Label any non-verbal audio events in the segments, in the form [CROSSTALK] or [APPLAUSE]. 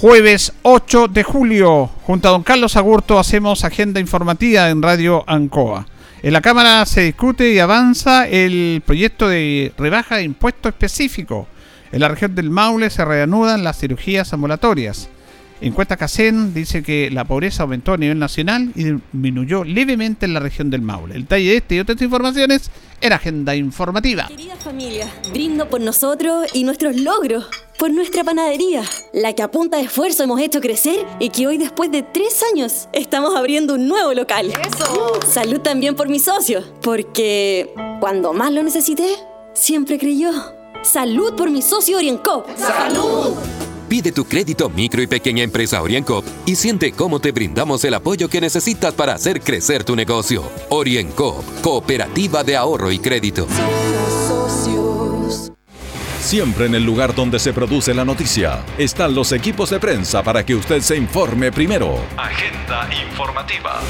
jueves 8 de julio. Junto a don Carlos Agurto hacemos agenda informativa en Radio Ancoa. En la Cámara se discute y avanza el proyecto de rebaja de impuesto específico. En la región del Maule se reanudan las cirugías ambulatorias. Encuesta CACEN dice que la pobreza aumentó a nivel nacional y disminuyó levemente en la región del Maule. El detalle de este y otras informaciones era Agenda Informativa. Querida familia, brindo por nosotros y nuestros logros, por nuestra panadería, la que a punta de esfuerzo hemos hecho crecer y que hoy después de tres años estamos abriendo un nuevo local. ¡Eso! Salud también por mis socios, porque cuando más lo necesité, siempre creyó. Salud por mi socio Orienco. ¡Salud! Pide tu crédito micro y pequeña empresa OrienCop y siente cómo te brindamos el apoyo que necesitas para hacer crecer tu negocio. OrienCop, Cooperativa de Ahorro y Crédito. Siempre en el lugar donde se produce la noticia están los equipos de prensa para que usted se informe primero. Agenda informativa.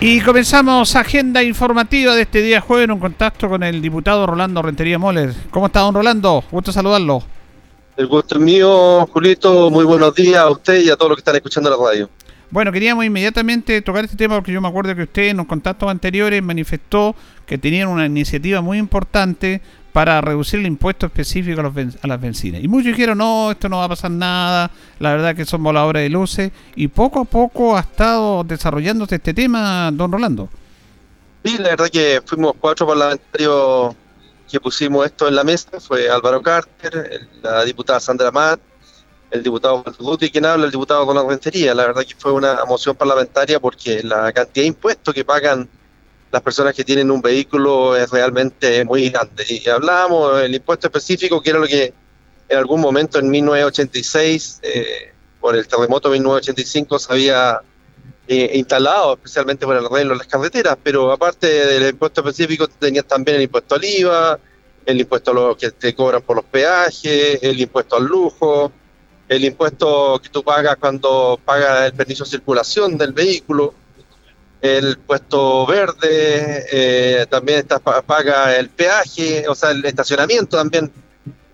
Y comenzamos agenda informativa de este día jueves en un contacto con el diputado Rolando Rentería Moller. ¿Cómo está, don Rolando? Gusto saludarlo. El gusto es mío, Julito. Muy buenos días a usted y a todos los que están escuchando la radio. Bueno, queríamos inmediatamente tocar este tema porque yo me acuerdo que usted en los contactos anteriores manifestó que tenían una iniciativa muy importante para reducir el impuesto específico a, los a las bencinas. Y muchos dijeron, no, esto no va a pasar nada, la verdad que son voladores de luces. Y poco a poco ha estado desarrollándose este tema, don Rolando. Sí, la verdad que fuimos cuatro parlamentarios que pusimos esto en la mesa fue Álvaro Carter, la diputada Sandra Matt, el diputado Guti, quien habla, el diputado Don Rentería. La verdad que fue una moción parlamentaria porque la cantidad de impuestos que pagan las personas que tienen un vehículo es realmente muy grande. Y hablábamos del impuesto específico, que era lo que en algún momento en 1986, eh, por el terremoto de 1985, se había eh, instalado, especialmente por el arreglo de las carreteras, pero aparte del impuesto específico tenías también el impuesto al IVA, el impuesto a lo que te cobran por los peajes, el impuesto al lujo, el impuesto que tú pagas cuando pagas el permiso de circulación del vehículo, el impuesto verde, eh, también paga el peaje, o sea, el estacionamiento también.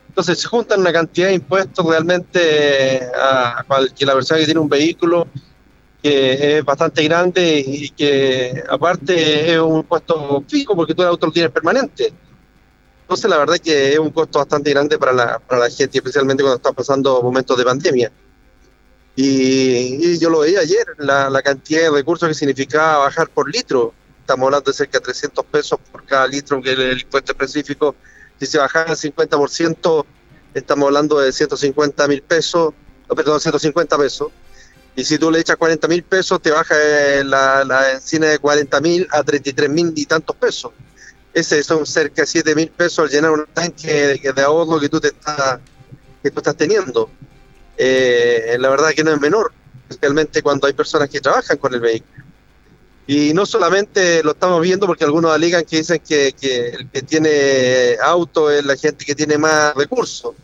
Entonces se juntan una cantidad de impuestos realmente a cualquier persona que tiene un vehículo que es bastante grande y que aparte es un puesto fijo porque tú el auto lo tienes permanente. Entonces la verdad es que es un costo bastante grande para la, para la gente, especialmente cuando está pasando momentos de pandemia. Y, yo lo veía ayer, la, la, cantidad de recursos que significaba bajar por litro. Estamos hablando de cerca de 300 pesos por cada litro, que es el impuesto específico. Si se bajara el 50%, estamos hablando de 150 mil pesos, perdón, 150 pesos y si tú le echas 40 mil pesos, te baja eh, la, la encina de 40 mil a 33 mil y tantos pesos. Ese son cerca de 7 mil pesos al llenar un tanque de, de, ahorro que tú, te estás, que tú estás teniendo. Eh, la verdad que no es menor, especialmente cuando hay personas que trabajan con el vehículo. Y no solamente lo estamos viendo porque algunos alegan que dicen que, que el que tiene auto es la gente que tiene más recursos.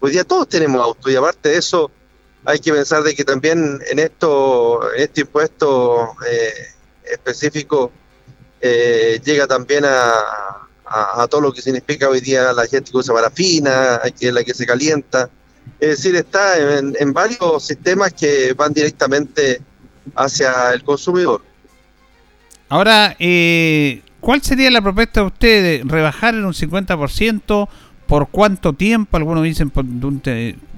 Hoy día todos tenemos auto y aparte de eso, hay que pensar de que también en esto, este impuesto eh, específico eh, llega también a, todo lo que significa hoy día la gente que usa parafina, que la que se calienta. Es decir, está en, en varios sistemas que van directamente hacia el consumidor. Ahora, eh, ¿cuál sería la propuesta de usted de rebajar en un 50% ¿Por cuánto tiempo? Algunos dicen por,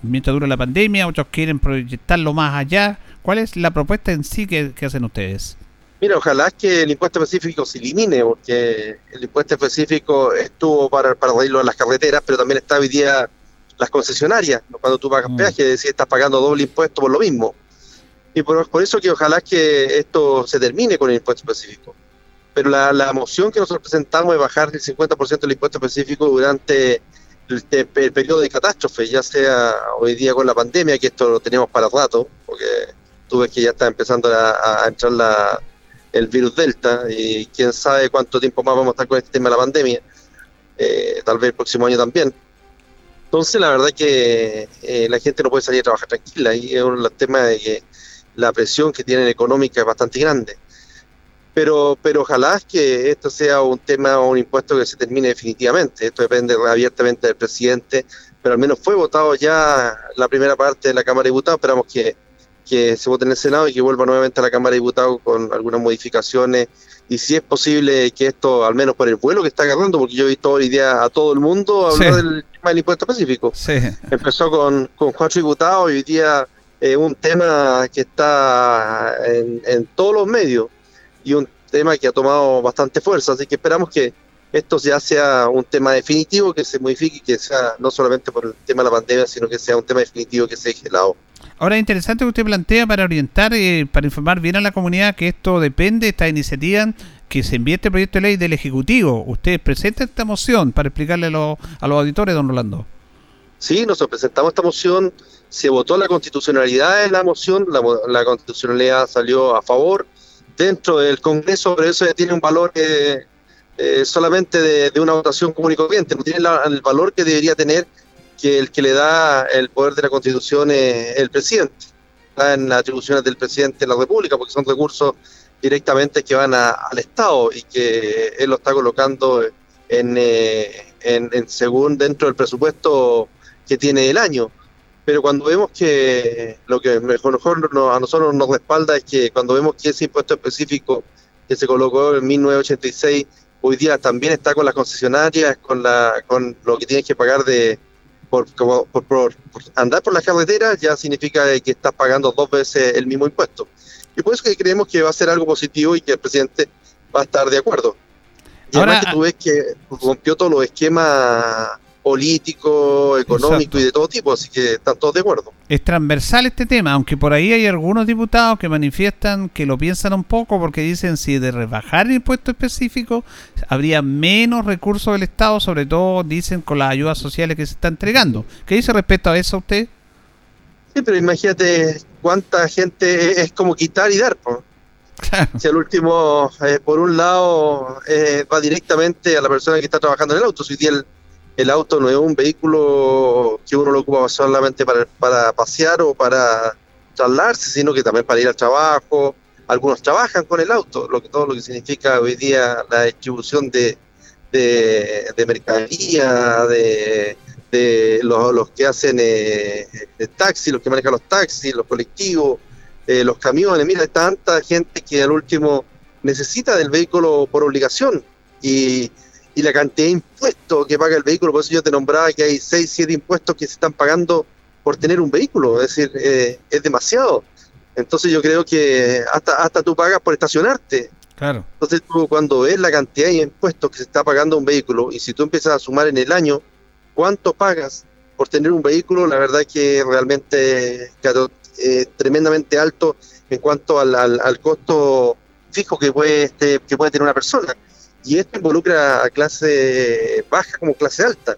mientras dura la pandemia, otros quieren proyectarlo más allá. ¿Cuál es la propuesta en sí que, hacen ustedes? Mira, ojalá que el impuesto específico se elimine, porque el impuesto específico estuvo para, para reírlo a las carreteras, pero también está hoy día las concesionarias, cuando tú pagas mm. peaje, es decir, estás pagando doble impuesto por lo mismo. Y por, por, eso que ojalá que esto se termine con el impuesto específico. Pero la, la moción que nosotros presentamos es bajar el 50% del impuesto específico durante el, periodo de catástrofe, ya sea hoy día con la pandemia, que esto lo tenemos para rato, porque tú ves que ya está empezando a, entrar la, el virus Delta y quién sabe cuánto tiempo más vamos a estar con este tema de la pandemia, eh, tal vez el próximo año también. Entonces, la verdad que eh, la gente no puede salir a trabajar tranquila y es los temas de que la presión que tienen económica es bastante grande. Pero, pero ojalá que esto sea un tema o un impuesto que se termine definitivamente. Esto depende abiertamente del presidente, pero al menos fue votado ya la primera parte de la Cámara de Diputados. Esperamos que, que se vote en el Senado y que vuelva nuevamente a la Cámara de Diputados con algunas modificaciones y si es posible que esto, al menos por el vuelo que está agarrando, porque yo he visto hoy día a todo el mundo hablar del tema del impuesto específico. Empezó con, con cuatro diputados y hoy día es un tema que está en, en todos los medios y un tema que ha tomado bastante fuerza, así que esperamos que esto ya sea un tema definitivo, que se modifique, que sea no solamente por el tema de la pandemia, sino que sea un tema definitivo que se deje lado. Ahora es interesante que usted plantea para orientar, eh, para informar bien a la comunidad que esto depende, de esta iniciativa, que se envíe este proyecto de ley del Ejecutivo. Usted presenta esta moción para explicarle a los, auditores, don Rolando. Sí, nosotros presentamos esta moción, se votó la constitucionalidad de la moción, la, constitucionalidad salió a favor dentro del Congreso, pero eso tiene un valor eh, eh, solamente de, una votación común y corriente, no tiene el valor que debería tener que el que le da el poder de la Constitución es el presidente. Está en las atribuciones del presidente de la República, porque son recursos directamente que van al Estado y que él lo está colocando en, eh, en, según dentro del presupuesto que tiene el año. Pero cuando vemos que lo que mejor, a nosotros nos respalda es que cuando vemos que ese impuesto específico que se colocó en 1986 hoy día también está con las concesionarias, con, la, con lo que tienes que pagar de, por, por, andar por las carreteras ya significa que estás pagando dos veces el mismo impuesto. Y por eso que creemos que va a ser algo positivo y que el presidente va a estar de acuerdo. Y además que tú ves que rompió todos los esquemas político, económico y de todo tipo, así que están todos de acuerdo. Es transversal este tema, aunque por ahí hay algunos diputados que manifiestan que lo piensan un poco porque dicen si de rebajar el impuesto específico habría menos recursos del Estado, sobre todo dicen con las ayudas sociales que se está entregando. ¿Qué dice respecto a eso usted? Sí, pero imagínate cuánta gente es como quitar y dar. Si al último, eh, por un lado, eh, va directamente a la persona que está trabajando en el auto. Si el, el auto no es un vehículo que uno lo ocupa solamente para, para pasear o para trasladarse, sino que también para ir al trabajo. Algunos trabajan con el auto, lo que todo lo que significa hoy día la distribución de, de, mercadería, de, de los, que hacen eh, taxis, los que manejan los taxis, los colectivos, eh, los camiones. Mira, hay tanta gente que al último necesita del vehículo por obligación y y la cantidad de impuestos que paga el vehículo. Por eso yo te nombraba que hay 6, 7 impuestos que se están pagando por tener un vehículo. Es decir, eh, es demasiado. Entonces yo creo que hasta, hasta tú pagas por estacionarte. Claro. Entonces tú cuando ves la cantidad de impuestos que se está pagando un vehículo y si tú empiezas a sumar en el año cuánto pagas por tener un vehículo, la verdad es que realmente es tremendamente alto en cuanto al, al, costo fijo que puede, este, que puede tener una persona y esto involucra a clase baja como clase alta.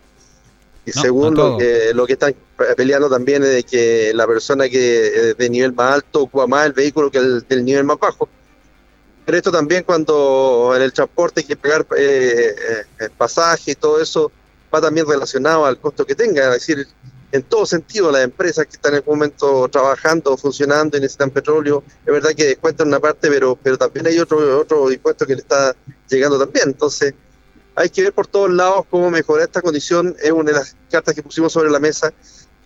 Y según lo que, lo que están peleando también es de que la persona que de nivel más alto ocupa más el vehículo que el del nivel más bajo. Pero esto también cuando en el transporte hay que pagar eh, eh pasaje y todo eso va también relacionado al costo que tenga. Es decir, en todo sentido las empresas que están en este momento trabajando, funcionando y necesitan petróleo, es verdad que descuentan una parte, pero, pero también hay otro, otro impuesto que le está llegando también. Entonces, hay que ver por todos lados cómo mejorar esta condición. Es una de las cartas que pusimos sobre la mesa.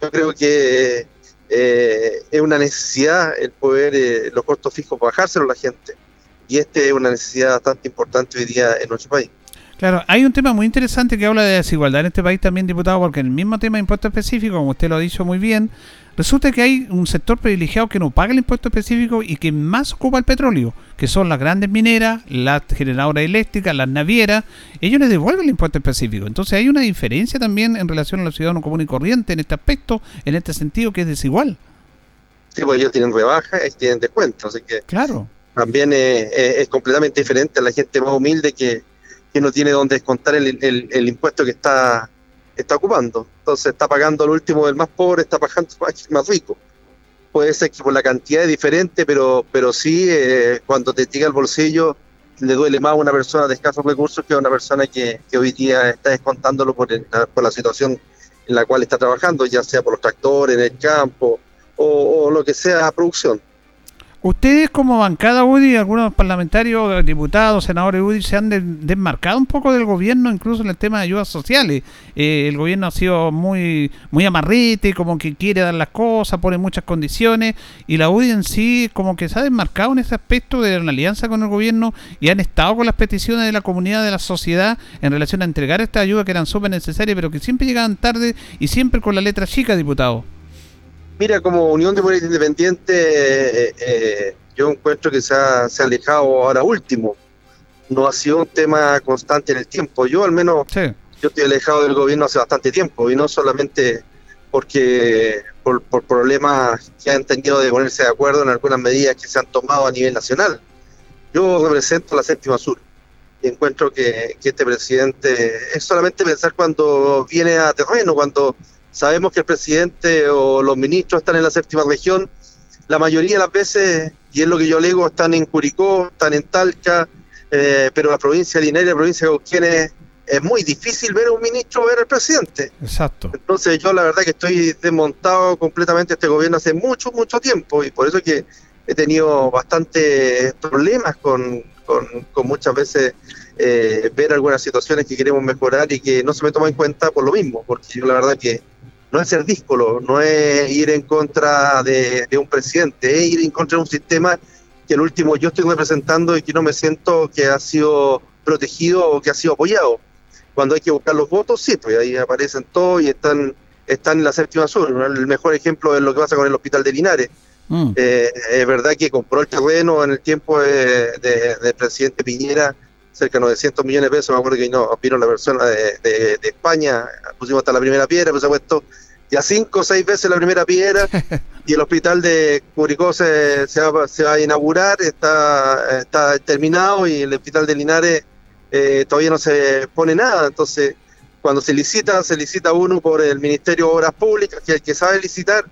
Yo creo que eh, es una necesidad el poder, eh, los costos fijos, bajárselo a la gente. Y este es una necesidad bastante importante hoy día en nuestro país. Claro, hay un tema muy interesante que habla de desigualdad en este país también, diputado, porque en el mismo tema de impuesto específico, como usted lo ha dicho muy bien, resulta que hay un sector privilegiado que no paga el impuesto específico y que más ocupa el petróleo, que son las grandes mineras, las generadoras eléctricas, las navieras, ellos les devuelven el impuesto específico. Entonces hay una diferencia también en relación a los ciudadanos comunes y corriente en este aspecto, en este sentido, que es desigual. Sí, pues ellos tienen rebaja y tienen descuento, así que claro. también es completamente diferente a la gente más humilde que que no tiene donde descontar el, el, impuesto que está, está ocupando. Entonces está pagando el último del más pobre, está pagando el más rico. puede ser que por la cantidad es diferente, pero, pero sí, eh, cuando te llega al bolsillo, le duele más a una persona de escasos recursos que a una persona que, que hoy día está descontándolo por, por la situación en la cual está trabajando, ya sea por los tractores, en el campo o, o lo que sea producción. Ustedes como bancada UDI, algunos parlamentarios, diputados, senadores UDI se han desmarcado un poco del gobierno, incluso en el tema de ayudas sociales. Eh, el gobierno ha sido muy muy amarrete, como que quiere dar las cosas, pone muchas condiciones, y la UDI en sí como que se ha desmarcado en ese aspecto de la alianza con el gobierno y han estado con las peticiones de la comunidad, de la sociedad, en relación a entregar esta ayuda que eran súper necesarias, pero que siempre llegaban tarde y siempre con la letra chica, diputado. Mira, como Unión de Mujeres Independiente, eh, eh, yo encuentro que se ha, se ha, alejado ahora último. No ha sido un tema constante en el tiempo. Yo al menos, sí. yo estoy alejado del gobierno hace bastante tiempo y no solamente porque por, por, problemas que han tenido de ponerse de acuerdo en algunas medidas que se han tomado a nivel nacional. Yo represento la séptima sur y encuentro que, que este presidente es solamente pensar cuando viene a terreno, cuando Sabemos que el presidente o los ministros están en la séptima región. La mayoría de las veces, y es lo que yo leo, están en Curicó, están en Talca, eh, pero la provincia de Linares, la provincia de Cauquén es, muy difícil ver a un ministro ver al presidente. Exacto. Entonces yo la verdad que estoy desmontado completamente este gobierno hace mucho, mucho tiempo y por eso que he tenido bastantes problemas con, con, muchas veces eh, ver algunas situaciones que queremos mejorar y que no se me toma en cuenta por lo mismo, porque yo la verdad que no es ser díscolo, no es ir en contra de, un presidente, es ir en contra de un sistema que al último yo estoy representando y que no me siento que ha sido protegido o que ha sido apoyado. Cuando hay que buscar los votos, sí, pues ahí aparecen todos y están, están en la séptima sur. El mejor ejemplo es lo que pasa con el hospital de Linares. Mm. Eh, es verdad que compró el terreno en el tiempo del de, presidente Piñera, cerca de 900 millones de pesos. Me acuerdo que no, vino la persona de, de, España, pusimos hasta la primera piedra, por supuesto, ya cinco o seis veces la primera piedra [LAUGHS] y el hospital de Curicó se, se, va, se va, a inaugurar, está, está terminado y el hospital de Linares eh, todavía no se pone nada. Entonces, cuando se licita, se licita uno por el Ministerio de Obras Públicas, que es el que sabe licitar,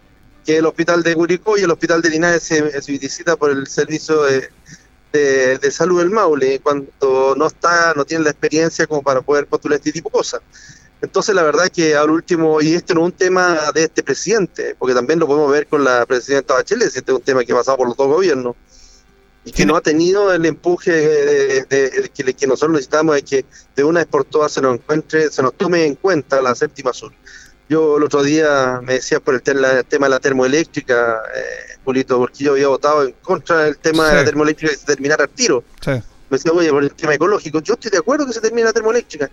que el hospital de Curicó, y el hospital de Linares se, se licita por el Servicio de, de, de, Salud del Maule, cuando no está, no tiene la experiencia como para poder postular este tipo de cosas. Entonces, la verdad es que al último, y este no es un tema de este presidente, porque también lo podemos ver con la presidenta Bachelet, este es un tema que ha pasado por los dos gobiernos, y que no ha tenido el empuje de, de, que, que, nosotros necesitamos, es que de una vez por todas se nos encuentre, se nos tome en cuenta la séptima sur. Yo el otro día me decía por el, tema de la termoeléctrica, eh, Julito, porque yo había votado en contra del tema sí. de la termoeléctrica y se terminara el tiro. Sí. Me decía, oye, por el tema ecológico, yo estoy de acuerdo que se termine la termoeléctrica,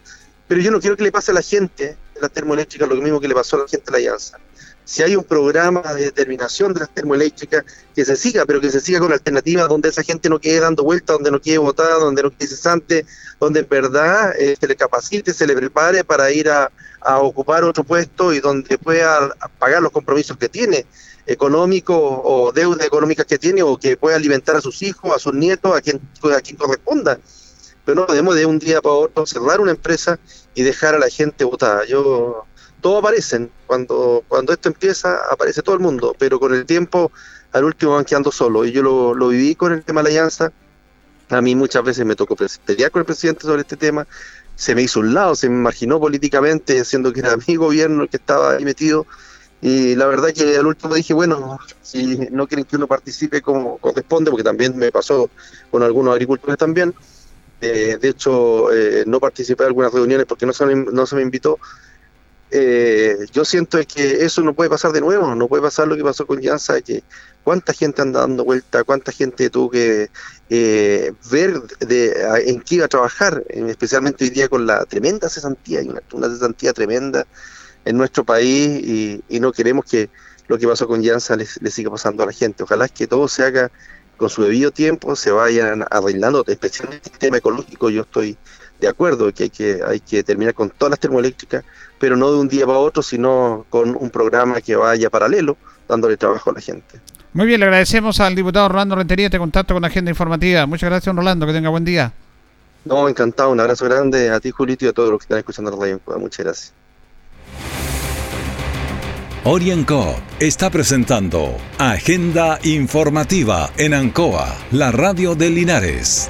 pero yo no quiero que le pase a la gente de las termoeléctricas lo mismo que le pasó a la gente de la Alianza. Si hay un programa de determinación de las termoeléctricas, que se siga, pero que se siga con alternativas donde esa gente no quede dando vueltas, donde no quede votada, donde no quede cesante, donde en verdad eh, se le capacite, se le prepare para ir a, a ocupar otro puesto y donde pueda pagar los compromisos que tiene económicos o deudas económicas que tiene o que pueda alimentar a sus hijos, a sus nietos, a quien, a quien corresponda. Pero no podemos de un día para otro cerrar una empresa y dejar a la gente votada. Yo, todos aparecen, cuando, cuando esto empieza aparece todo el mundo, pero con el tiempo al último van quedando solos. Y yo lo, lo viví con el tema de la alianza. A mí muchas veces me tocó pelear con el presidente sobre este tema. Se me hizo un lado, se me imaginó políticamente, siendo que era mi gobierno el que estaba ahí metido. Y la verdad que al último dije, bueno, si no quieren que uno participe como corresponde, porque también me pasó con algunos agricultores también, eh, de hecho, eh, no participé en algunas reuniones porque no se me, no se me invitó. Eh, yo siento que eso no puede pasar de nuevo, no puede pasar lo que pasó con Llanza, que cuánta gente anda dando vuelta, cuánta gente tuvo que eh, ver de, en qué iba a trabajar, especialmente hoy día con la tremenda cesantía, una, una cesantía tremenda en nuestro país y, y, no queremos que lo que pasó con Llanza le, siga pasando a la gente. Ojalá que todo se haga con su debido tiempo se vayan arreglando, especialmente el tema ecológico, yo estoy de acuerdo que hay que hay que terminar con todas las termoeléctricas, pero no de un día para otro, sino con un programa que vaya paralelo, dándole trabajo a la gente. Muy bien, le agradecemos al diputado Rolando Rentería este contacto con la agenda informativa. Muchas gracias, Rolando, que tenga buen día. No, encantado, un abrazo grande a ti, Julito, y a todos los que están escuchando la radio. Muchas gracias. OrienCo está presentando Agenda Informativa en Ancoa, la radio de Linares.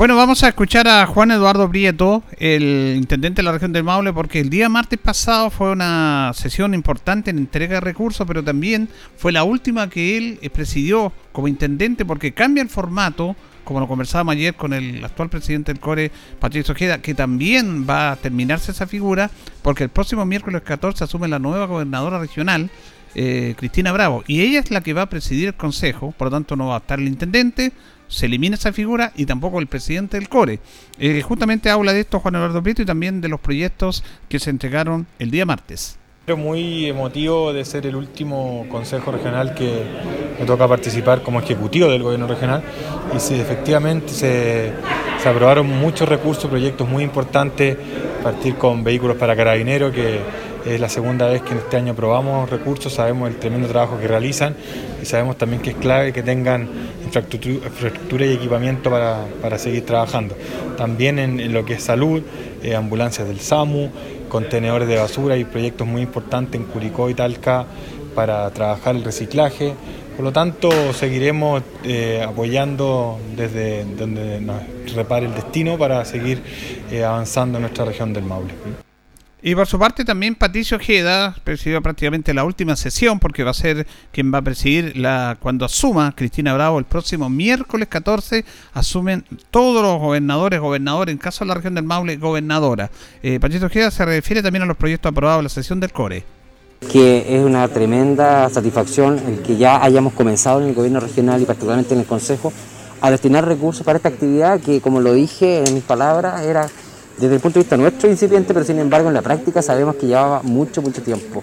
Bueno, vamos a escuchar a Juan Eduardo Prieto, el intendente de la región del Maule, porque el día martes pasado fue una sesión importante en entrega de recursos, pero también fue la última que él eh, presidió como intendente, porque cambia el formato, como lo conversábamos ayer con el actual presidente del CORE, Patricio Ojeda, que también va a terminarse esa figura, porque el próximo miércoles 14 asume la nueva gobernadora regional, eh, Cristina Bravo, y ella es la que va a presidir el consejo, por lo tanto no va a estar el intendente, se elimina esa figura y tampoco el presidente del CORE. Eh, justamente habla de esto Juan Eduardo Prieto y también de los proyectos que se entregaron el día martes. Muy emotivo de ser el último consejo regional que me toca participar como ejecutivo del gobierno regional y si efectivamente se, se aprobaron muchos recursos, proyectos muy importantes, partir con vehículos para carabineros que es la segunda vez que en este año aprobamos recursos, sabemos el tremendo trabajo que realizan y sabemos también que es clave que tengan infraestructura y equipamiento para, seguir trabajando. También en, lo que es salud, eh, ambulancias del SAMU, contenedores de basura y proyectos muy importantes en Curicó y Talca para trabajar el reciclaje. Por lo tanto, seguiremos eh, apoyando desde donde nos repare el destino para seguir eh, avanzando en nuestra región del Maule. Y por su parte también Patricio Ojeda presidió prácticamente la última sesión porque va a ser quien va a presidir la cuando asuma Cristina Bravo el próximo miércoles 14 asumen todos los gobernadores, gobernadores, en caso de la región del Maule, gobernadora. Eh, Patricio Ojeda se refiere también a los proyectos aprobados en la sesión del CORE. Que es una tremenda satisfacción el que ya hayamos comenzado en el gobierno regional y particularmente en el Consejo a destinar recursos para esta actividad que, como lo dije en mis palabras, era desde el punto de vista nuestro incipiente, pero sin embargo en la práctica sabemos que llevaba mucho, mucho tiempo.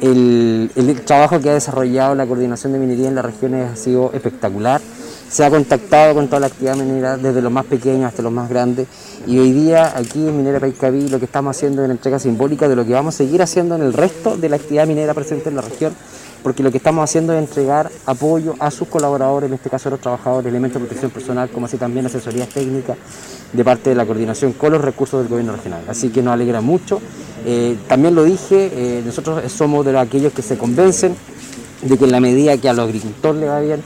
El, trabajo que ha desarrollado la coordinación de minería en las regiones ha sido espectacular. Se ha contactado con toda la actividad minera, desde los más pequeños hasta los más grandes. Y hoy día aquí en Minera Paicaví lo que estamos haciendo es una entrega simbólica de lo que vamos a seguir haciendo en el resto de la actividad minera presente en la región porque lo que estamos haciendo es entregar apoyo a sus colaboradores, en este caso a los trabajadores, elementos de protección personal, como así también asesorías técnicas de parte de la coordinación con los recursos del gobierno regional. Así que nos alegra mucho. Eh, también lo dije, eh, nosotros somos de aquellos que se convencen de que en la medida que a los agricultores le va bien,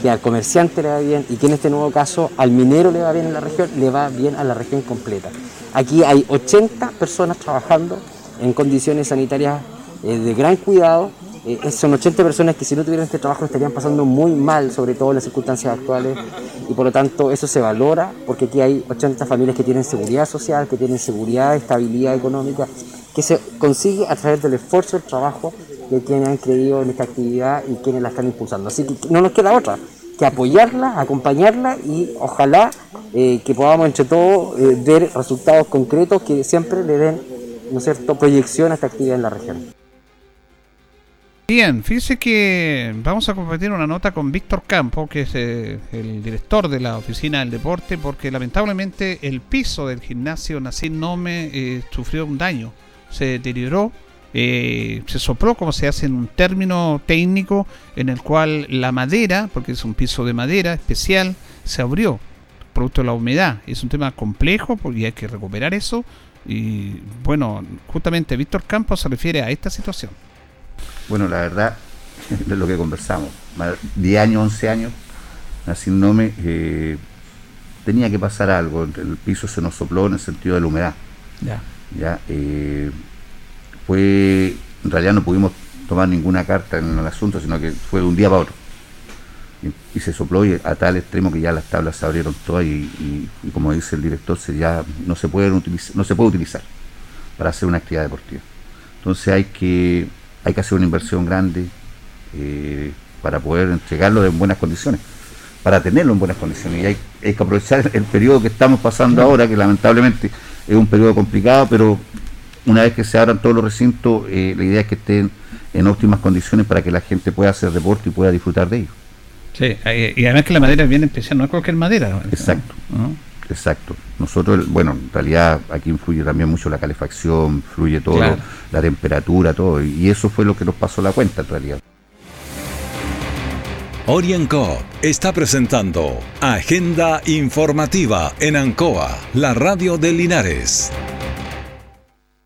que al comerciante le va bien y que en este nuevo caso al minero le va bien en la región, le va bien a la región completa. Aquí hay 80 personas trabajando en condiciones sanitarias eh, de gran cuidado eh, son 80 personas que si no tuvieran este trabajo estarían pasando muy mal, sobre todo en las circunstancias actuales, y por lo tanto eso se valora porque aquí hay 80 familias que tienen seguridad social, que tienen seguridad, estabilidad económica, que se consigue a través del esfuerzo, del trabajo de quienes han creído en esta actividad y quienes la están impulsando. Así que no nos queda otra que apoyarla, acompañarla y ojalá eh, que podamos entre todos eh, ver resultados concretos que siempre le den ¿no es cierto? proyección a esta actividad en la región. Bien, fíjese que vamos a compartir una nota con Víctor Campo, que es eh, el director de la oficina del deporte, porque lamentablemente el piso del gimnasio Nacín Nome eh, sufrió un daño, se deterioró, eh, se sopló, como se hace en un término técnico, en el cual la madera, porque es un piso de madera especial, se abrió, producto de la humedad. Es un tema complejo porque hay que recuperar eso. Y bueno, justamente Víctor Campo se refiere a esta situación. Bueno, la verdad, [LAUGHS] es lo que conversamos. 10 años, 11 años, Nacindome, eh, tenía que pasar algo. El piso se nos sopló en el sentido de la humedad. Ya. ya eh, fue, en realidad no pudimos tomar ninguna carta en el asunto, sino que fue de un día para otro. y, se sopló a tal extremo que ya las tablas se abrieron todas y, como dice el director, se ya no se, pueden utilizar, no se puede utilizar para hacer una actividad deportiva. Entonces hay que, hay que hacer una inversión grande eh, para poder entregarlo en buenas condiciones, para tenerlo en buenas condiciones. Y hay, hay que aprovechar el periodo que estamos pasando ahora, que lamentablemente es un periodo complicado, pero una vez que se abran todos los recintos, eh, la idea es que estén en óptimas condiciones para que la gente pueda hacer deporte y pueda disfrutar de ello. Sí, y además que la madera es bien especial, no es cualquier madera. Exacto, exacto. Nosotros, bueno, en realidad aquí influye también mucho la calefacción, fluye todo, la temperatura, todo, y eso fue lo que nos pasó la cuenta en realidad. Orienco está presentando Agenda Informativa en Ancoa, la radio de Linares.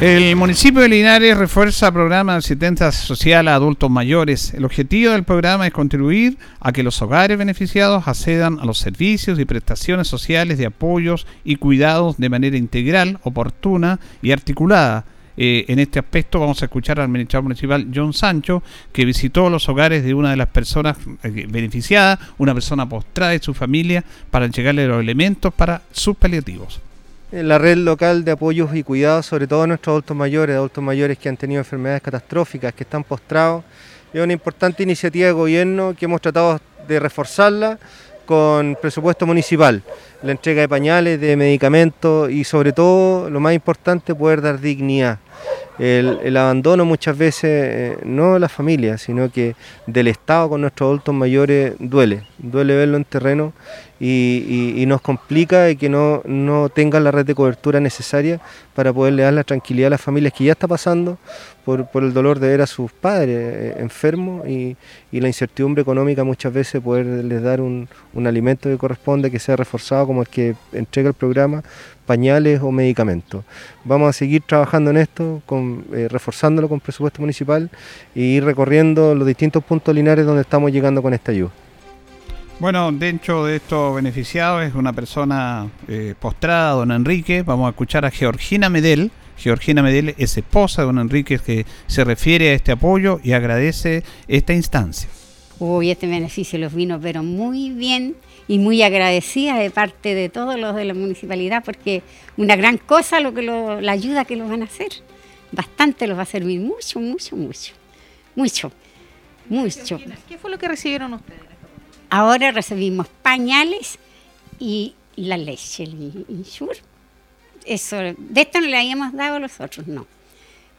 El municipio de Linares refuerza programa de asistencia social a adultos mayores. El objetivo del programa es contribuir a que los hogares beneficiados accedan a los servicios y prestaciones sociales de apoyos y cuidados de manera integral, oportuna y articulada. Eh, en este aspecto vamos a escuchar al administrador municipal John Sancho, que visitó los hogares de una de las personas eh, beneficiadas, una persona postrada y su familia, para llegarle los elementos para sus paliativos la red local de apoyos y cuidados, sobre todo a nuestros adultos mayores, adultos mayores que han tenido enfermedades catastróficas, que están postrados. Es una importante iniciativa de gobierno que hemos tratado de reforzarla con presupuesto municipal, la entrega de pañales, de medicamentos y sobre todo, lo más importante, poder dar dignidad. El, abandono muchas veces, eh, no de la familia, sino que del Estado con nuestros adultos mayores duele, duele verlo en terreno y, nos complica que no, no tengan la red de cobertura necesaria para poderle dar la tranquilidad a las familias que ya está pasando por, el dolor de ver a sus padres eh, enfermos y, la incertidumbre económica muchas veces poderles dar un, alimento que corresponde, que sea reforzado como el que entrega el programa, pañales o medicamentos. Vamos a seguir trabajando en esto, con, eh, reforzándolo con presupuesto municipal y ir recorriendo los distintos puntos lineares donde estamos llegando con esta ayuda. Bueno, dentro de estos beneficiados es una persona eh, postrada, don Enrique. Vamos a escuchar a Georgina Medel. Georgina Medel es esposa de don Enrique que se refiere a este apoyo y agradece esta instancia. Uy, este beneficio los vino, pero muy bien y muy agradecida de parte de todos los de la municipalidad porque una gran cosa lo que la ayuda que los van a hacer. Bastante los va a servir, mucho, mucho, mucho. Mucho, mucho. ¿Qué fue lo que recibieron ustedes? Ahora recibimos pañales y la leche, el insur. Eso, de esto no le habíamos dado a los otros, no.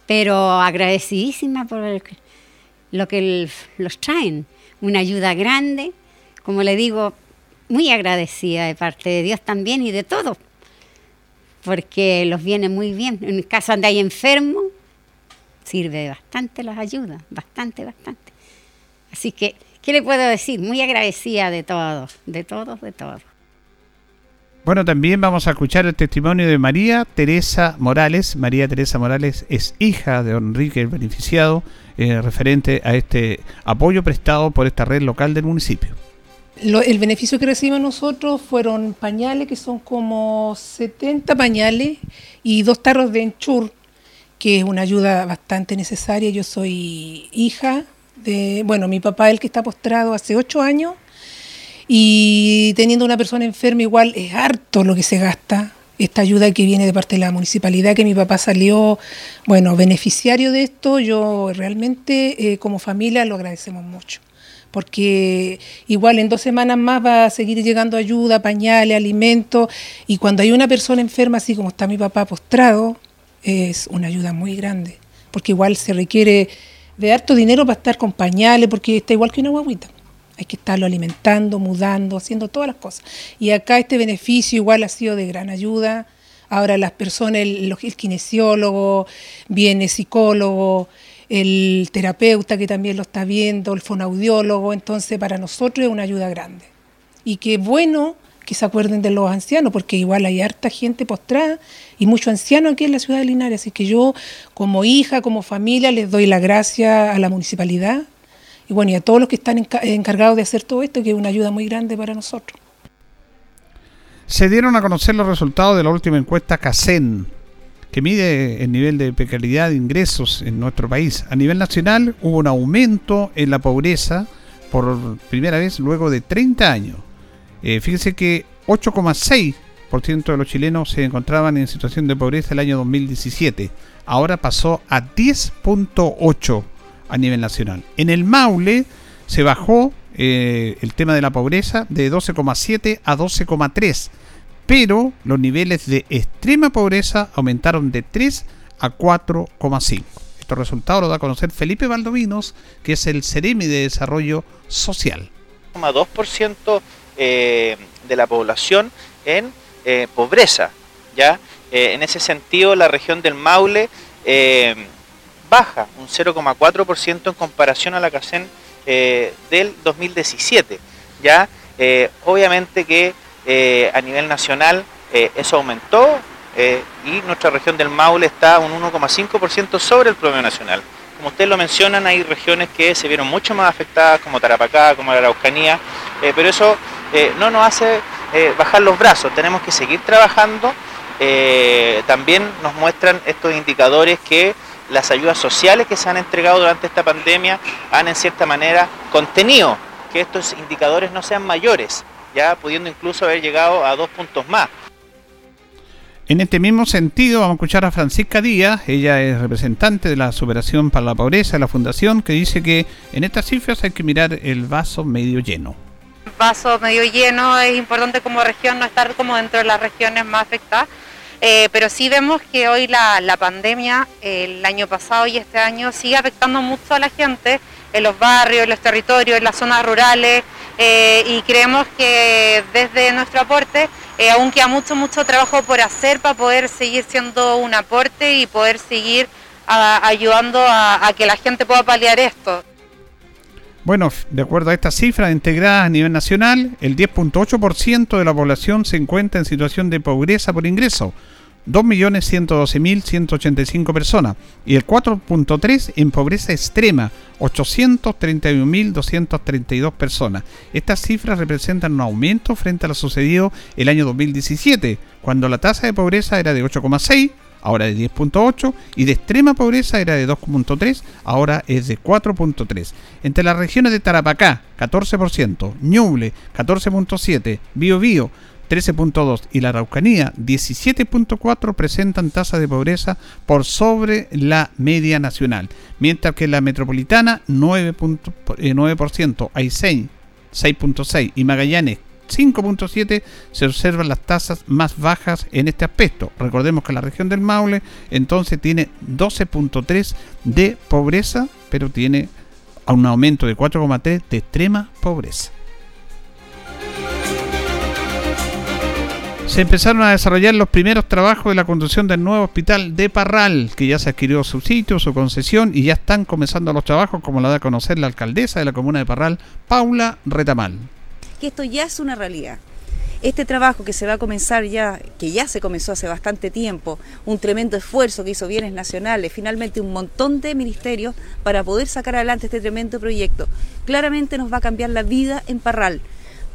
Pero agradecidísima por lo que los traen. Una ayuda grande, como le digo, muy agradecida de parte de Dios también y de todo. Porque los viene muy bien. En caso donde hay enfermos, sirve bastante las ayudas, bastante, bastante. Así que ¿Qué le puedo decir? Muy agradecida de todos, de todos, de todos. Bueno, también vamos a escuchar el testimonio de María Teresa Morales. María Teresa Morales es hija de Enrique el beneficiado, eh, referente a este apoyo prestado por esta red local del municipio. el beneficio que recibimos nosotros fueron pañales, que son como 70 pañales, y dos tarros de enchur, que es una ayuda bastante necesaria. Yo soy hija bueno, mi papá, el que está postrado hace ocho años, y teniendo una persona enferma igual es harto lo que se gasta. Esta ayuda que viene de parte de la municipalidad, que mi papá salió, bueno, beneficiario de esto, yo realmente eh, como familia lo agradecemos mucho porque igual en dos semanas más va a seguir llegando ayuda, pañales, alimentos, y cuando hay una persona enferma, así como está mi papá postrado, es una ayuda muy grande, porque igual se requiere de harto dinero para estar con pañales, porque está igual que una guaguita. hay que estarlo alimentando, mudando, haciendo todas las cosas. Y acá este beneficio igual ha sido de gran ayuda. Ahora las personas, el, el kinesiólogo, viene psicólogo, el terapeuta que también lo está viendo, el fonaudiólogo, entonces para nosotros es una ayuda grande. Y qué bueno que se acuerden de los ancianos, porque igual hay harta gente postrada y muchos ancianos aquí en la ciudad de Linares. Así que yo, como hija, como familia, les doy la gracia a la municipalidad y bueno, y a todos los que están encargados de hacer todo esto, que es una ayuda muy grande para nosotros. Se dieron a conocer los resultados de la última encuesta CACEN, que mide el nivel de precariedad de ingresos en nuestro país. A nivel nacional hubo un aumento en la pobreza por primera vez luego de 30 años. Eh, fíjense que 8,6% de los chilenos se encontraban en situación de pobreza el año 2017. Ahora pasó a 10.8 a nivel nacional. En el Maule se bajó eh, el tema de la pobreza de 12,7 a 12,3, pero los niveles de extrema pobreza aumentaron de 3 a 4,5. Estos resultados lo da a conocer Felipe Valdovinos, que es el Ceremi de Desarrollo Social. 2% eh, de la población en eh, pobreza. ¿ya? Eh, en ese sentido, la región del Maule baja un 0,4% en comparación a la CACEN del 2017. ¿ya? obviamente que a nivel nacional eso aumentó y nuestra región del Maule está un 1,5% sobre el promedio nacional. Como ustedes lo mencionan, hay regiones que se vieron mucho más afectadas, como Tarapacá, como la Araucanía, pero eso eh, no nos hace eh, bajar los brazos, tenemos que seguir trabajando. Eh, también nos muestran estos indicadores que las ayudas sociales que se han entregado durante esta pandemia han en cierta manera contenido que estos indicadores no sean mayores, ya pudiendo incluso haber llegado a dos puntos más. En este mismo sentido, vamos a escuchar a Francisca Díaz, ella es representante de la Superación para la Pobreza de la Fundación, que dice que en estas cifras hay que mirar el vaso medio lleno. Vaso medio lleno, es importante como región no estar como dentro de las regiones más afectadas, eh, pero sí vemos que hoy la, pandemia, el año pasado y este año, sigue afectando mucho a la gente en los barrios, en los territorios, en las zonas rurales, eh, y creemos que desde nuestro aporte eh, aún mucho, mucho trabajo por hacer para poder seguir siendo un aporte y poder seguir ayudando a que la gente pueda paliar esto. Bueno, de acuerdo a estas cifras integradas a nivel nacional, el 10.8% de la población se encuentra en situación de pobreza por ingreso, 2.112.185 personas, y el 4.3% en pobreza extrema, 831.232 personas. Estas cifras representan un aumento frente a lo sucedido el año 2017, cuando la tasa de pobreza era de 8,6%, ahora de 10.8 y de extrema pobreza era de 2.3, ahora es de 4.3. Entre las regiones de Tarapacá, 14%, Ñuble, 14.7, Biobío, 13.2 y la Araucanía 17.4 presentan tasas de pobreza por sobre la media nacional, mientras que la metropolitana 9%, eh, Aysén 6.6 y Magallanes 5.7 se observan las tasas más bajas en este aspecto. Recordemos que la región del Maule entonces tiene 12.3 de pobreza, pero tiene un aumento de 4,3 de extrema pobreza. Se empezaron a desarrollar los primeros trabajos de la construcción del nuevo hospital de Parral, que ya se adquirió su sitio, su concesión y ya están comenzando los trabajos, como la da a conocer la alcaldesa de la comuna de Parral, Paula Retamal que esto ya es una realidad. Este trabajo que se va a comenzar ya, que ya se comenzó hace bastante tiempo, un tremendo esfuerzo que hizo Bienes Nacionales, finalmente un montón de ministerios para poder sacar adelante este tremendo proyecto, claramente nos va a cambiar la vida en Parral.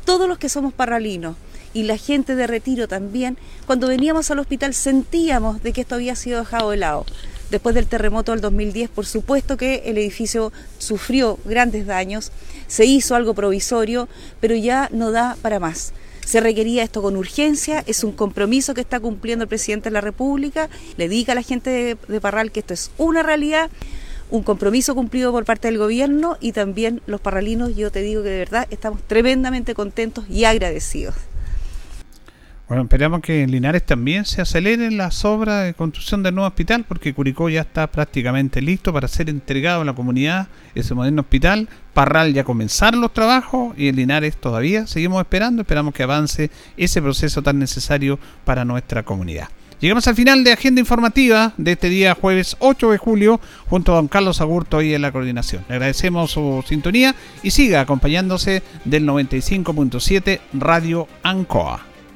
Todos los que somos parralinos y la gente de retiro también, cuando veníamos al hospital sentíamos de que esto había sido dejado de lado. Después del terremoto del 2010, por supuesto que el edificio sufrió grandes daños, se hizo algo provisorio, pero ya no da para más. Se requería esto con urgencia, es un compromiso que está cumpliendo el presidente de la República, le diga a la gente de, Parral que esto es una realidad, un compromiso cumplido por parte del gobierno y también los parralinos, yo te digo que de verdad estamos tremendamente contentos y agradecidos. Bueno, esperamos que en Linares también se aceleren las obras de construcción del nuevo hospital, porque Curicó ya está prácticamente listo para ser entregado a la comunidad ese moderno hospital. Parral ya comenzaron los trabajos y en Linares todavía seguimos esperando, esperamos que avance ese proceso tan necesario para nuestra comunidad. Llegamos al final de agenda informativa de este día jueves 8 de julio junto a don Carlos Agurto y en la coordinación. Le agradecemos su sintonía y siga acompañándose del 95.7 Radio Ancoa.